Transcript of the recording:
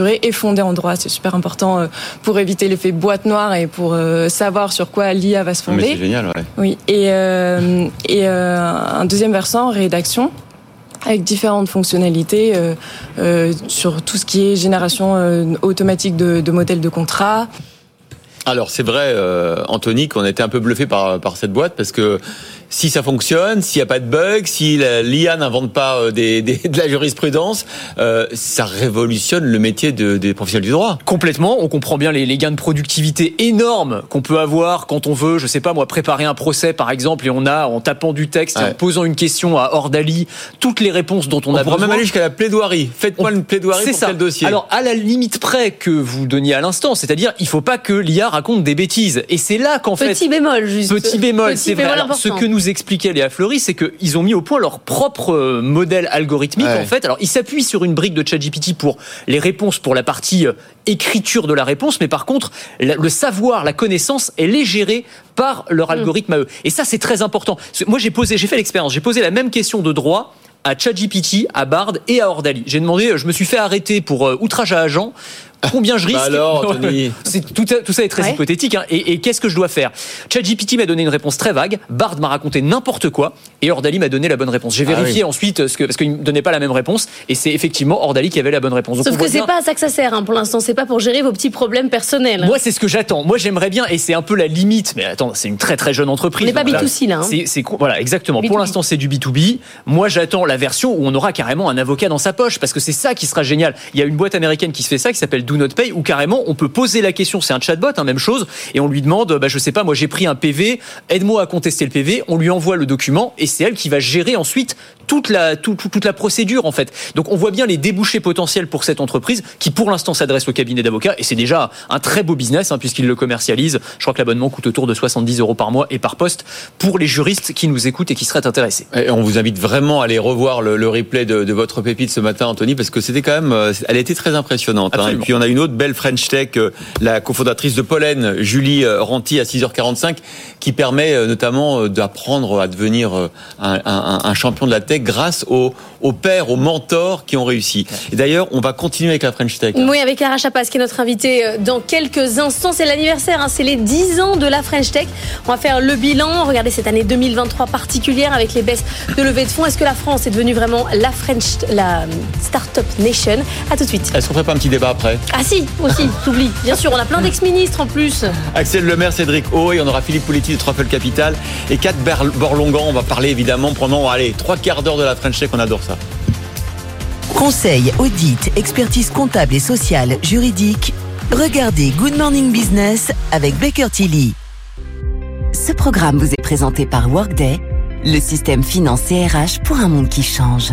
est fondée en droit. C'est super important euh, pour éviter l'effet boîte noire et pour euh, savoir sur quoi l'IA va se fonder. c'est génial, ouais. Oui. Et, euh, et un deuxième versant, rédaction avec différentes fonctionnalités sur tout ce qui est génération automatique de, de modèles de contrats, alors c'est vrai, Anthony, qu'on a été un peu bluffé par, par cette boîte parce que si ça fonctionne, s'il n'y a pas de bug, si l'IA n'invente pas euh, des, des, de la jurisprudence, euh, ça révolutionne le métier de, des professionnels du droit. Complètement. On comprend bien les, les gains de productivité énormes qu'on peut avoir quand on veut, je sais pas moi, préparer un procès par exemple, et on a en tapant du texte, et en posant une question à Ordali, toutes les réponses dont on, on a besoin. On même aller jusqu'à la plaidoirie. Faites-moi une plaidoirie pour ça. dossier. Alors à la limite près que vous donniez à l'instant, c'est-à-dire il faut pas que l'IA raconte des bêtises. Et c'est là qu'en fait petit bémol juste. Petit bémol, c'est vrai. Alors, ce que nous nous expliquait Léa Fleury, c'est qu'ils ont mis au point leur propre euh, modèle algorithmique en fait. Alors ils s'appuient sur une brique de ChatGPT pour les réponses pour la partie euh, écriture de la réponse, mais par contre le savoir, la connaissance, elle est gérée par leur mm. algorithme à eux. Et ça c'est très important. Moi j'ai posé, j'ai fait l'expérience, j'ai posé la même question de droit à ChatGPT, à Bard et à Ordali. J'ai demandé, je me suis fait arrêter pour euh, outrage à agent combien je risque bah alors, c'est tout, tout, ça est très hypothétique. Hein. Et, et qu'est-ce que je dois faire? ChatGPT m'a donné une réponse très vague. Bard m'a raconté n'importe quoi. Et Ordali m'a donné la bonne réponse. J'ai ah vérifié ensuite ce que, parce qu'il me donnait pas la même réponse. Et c'est effectivement Ordali qui avait la bonne réponse. Sauf que c'est pas à ça que ça sert. Hein, pour l'instant, c'est pas pour gérer vos petits problèmes personnels. Moi, c'est ce que j'attends. Moi, j'aimerais bien. Et c'est un peu la limite. Mais attends, c'est une très très jeune entreprise. On n'est pas B2C là. Hein. C'est voilà exactement. Pour l'instant, c'est du B2B. Moi, j'attends la version où on aura carrément un avocat dans sa poche parce que c'est ça qui sera génial. Il y a une boîte américaine qui se fait ça qui s'appelle Do Not Pay ou carrément on peut poser la question, c'est un chatbot, hein, même chose, et on lui demande, bah, je sais pas, moi j'ai pris un PV, aide-moi à contester le PV, on lui envoie le document, et c'est elle qui va gérer ensuite toute la, toute la procédure en fait. Donc on voit bien les débouchés potentiels pour cette entreprise qui pour l'instant s'adresse au cabinet d'avocats et c'est déjà un très beau business hein, puisqu'il le commercialise. Je crois que l'abonnement coûte autour de 70 euros par mois et par poste pour les juristes qui nous écoutent et qui seraient intéressés. Et on vous invite vraiment à aller revoir le, replay de, votre pépite ce matin, Anthony, parce que c'était quand même, euh, elle était très impressionnante. Hein. Et puis on a une autre belle French Tech, euh, la cofondatrice de Pollen, Julie euh, Ranty à 6h45, qui permet notamment d'apprendre à devenir un, un, un champion de la tech grâce au aux pères, aux mentors qui ont réussi. Et d'ailleurs, on va continuer avec la French Tech. Oui, avec Clara Chapas qui est notre invité euh, dans quelques instants. C'est l'anniversaire, hein, c'est les 10 ans de la French Tech. On va faire le bilan. Regardez cette année 2023 particulière avec les baisses de levée de fonds. Est-ce que la France est devenue vraiment la French, la Startup Nation? À tout de suite. Est-ce qu'on ferait pas un petit débat après? Ah si, aussi, t'oublies. Bien sûr, on a plein d'ex-ministres en plus. Axel Lemaire, Cédric O, et on aura Philippe Pouletti de Truffle Capital et Kat Borlongan. On va parler évidemment pendant allez, trois quarts d'heure de la French Tech. On adore ça. Conseil, audit, expertise comptable et sociale, juridique. Regardez Good Morning Business avec Baker Tilly. Ce programme vous est présenté par Workday, le système financier RH pour un monde qui change.